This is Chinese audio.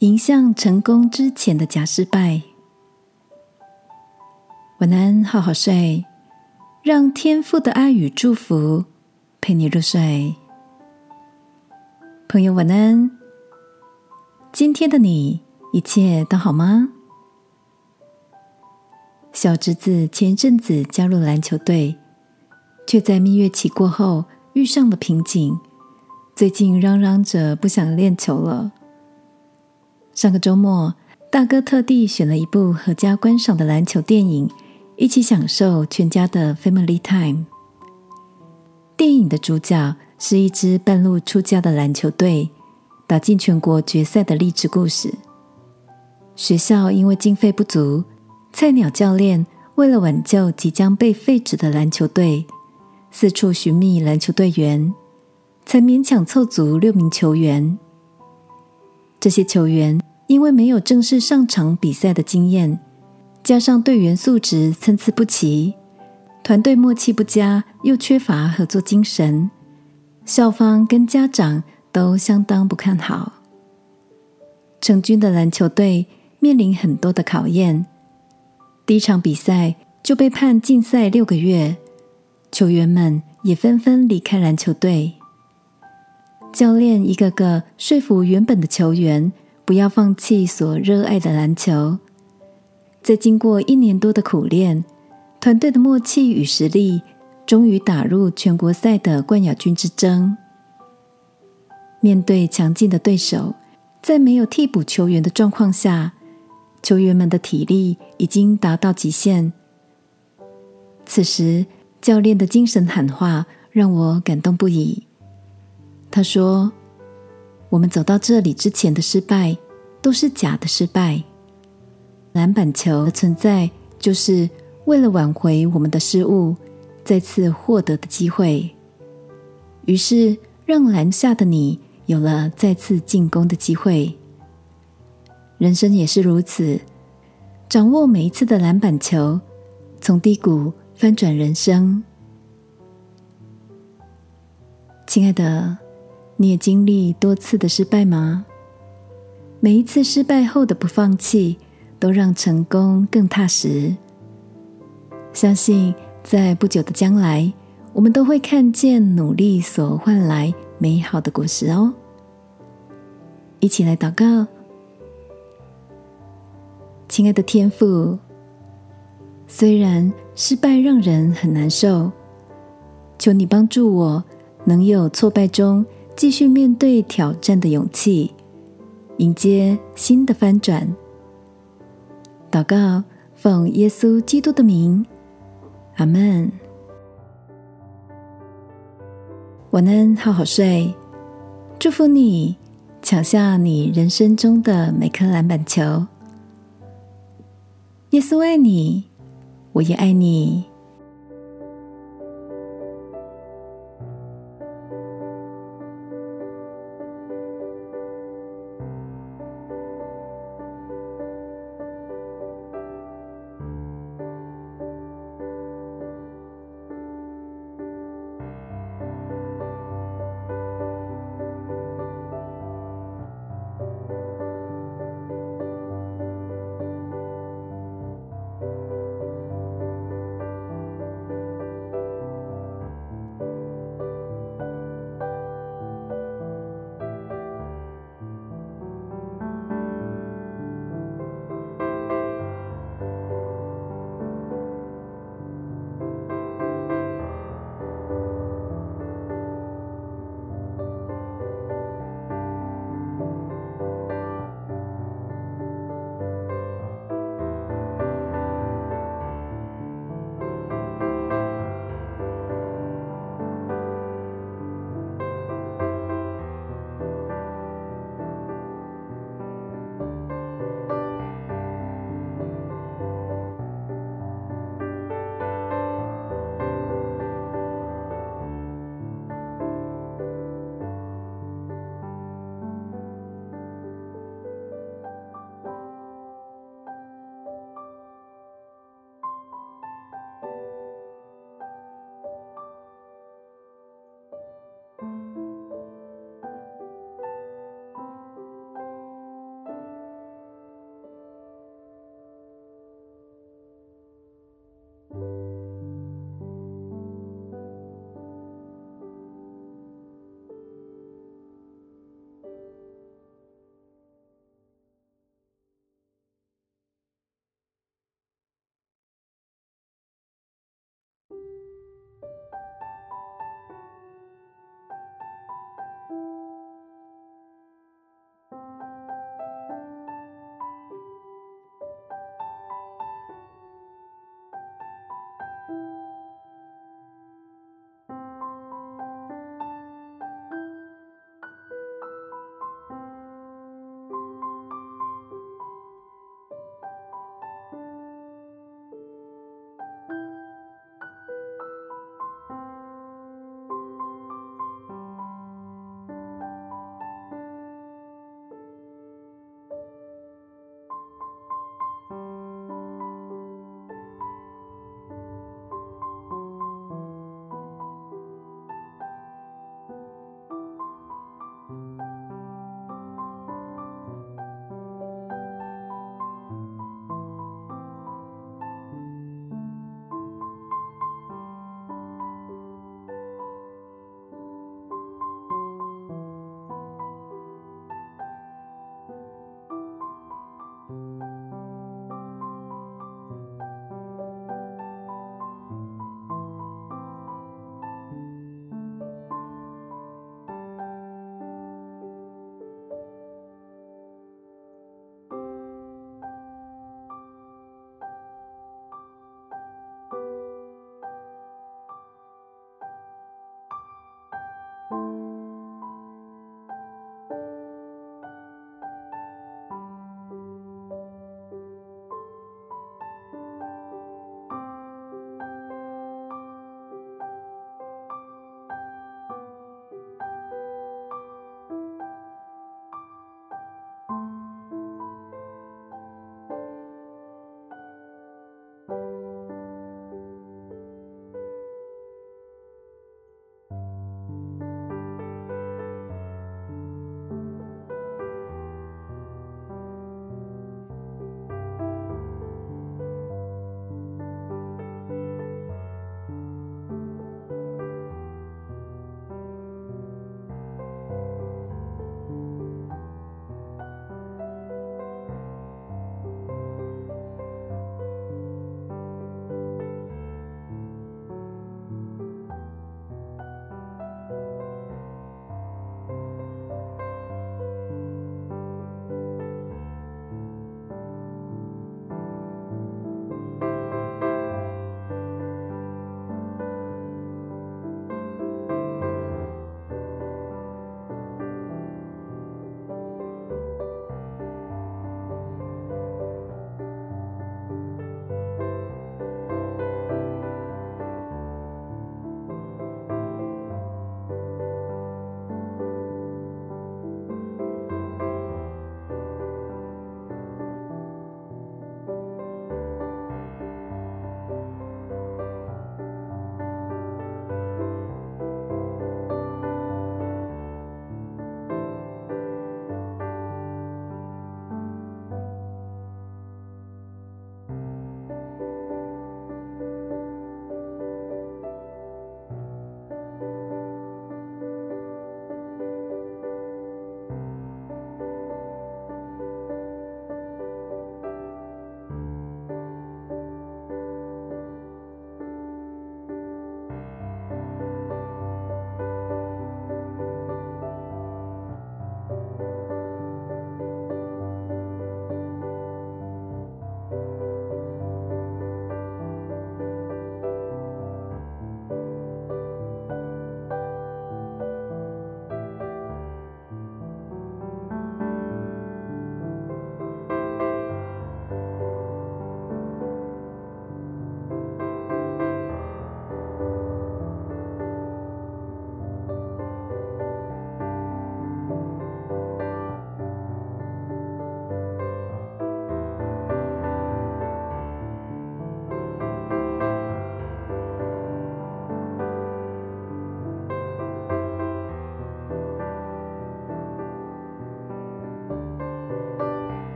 迎向成功之前的假失败。晚安，好好睡，让天父的爱与祝福陪你入睡。朋友，晚安。今天的你一切都好吗？小侄子前阵子加入篮球队，却在蜜月期过后遇上了瓶颈。最近嚷嚷着不想练球了。上个周末，大哥特地选了一部合家观赏的篮球电影，一起享受全家的 Family Time。电影的主角是一支半路出家的篮球队，打进全国决赛的励志故事。学校因为经费不足，菜鸟教练为了挽救即将被废止的篮球队，四处寻觅篮球队员。才勉强凑足六名球员。这些球员因为没有正式上场比赛的经验，加上队员素质参差不齐，团队默契不佳，又缺乏合作精神，校方跟家长都相当不看好。成军的篮球队面临很多的考验，第一场比赛就被判禁赛六个月，球员们也纷纷离开篮球队。教练一个个说服原本的球员不要放弃所热爱的篮球，在经过一年多的苦练，团队的默契与实力终于打入全国赛的冠亚军之争。面对强劲的对手，在没有替补球员的状况下，球员们的体力已经达到极限。此时，教练的精神喊话让我感动不已。他说：“我们走到这里之前的失败，都是假的失败。篮板球的存在，就是为了挽回我们的失误，再次获得的机会。于是，让篮下的你有了再次进攻的机会。人生也是如此，掌握每一次的篮板球，从低谷翻转人生。亲爱的。”你也经历多次的失败吗？每一次失败后的不放弃，都让成功更踏实。相信在不久的将来，我们都会看见努力所换来美好的果实哦。一起来祷告，亲爱的天父，虽然失败让人很难受，求你帮助我，能有挫败中。继续面对挑战的勇气，迎接新的翻转。祷告，奉耶稣基督的名，阿门。晚安，好好睡。祝福你，抢下你人生中的每颗篮板球。耶稣爱你，我也爱你。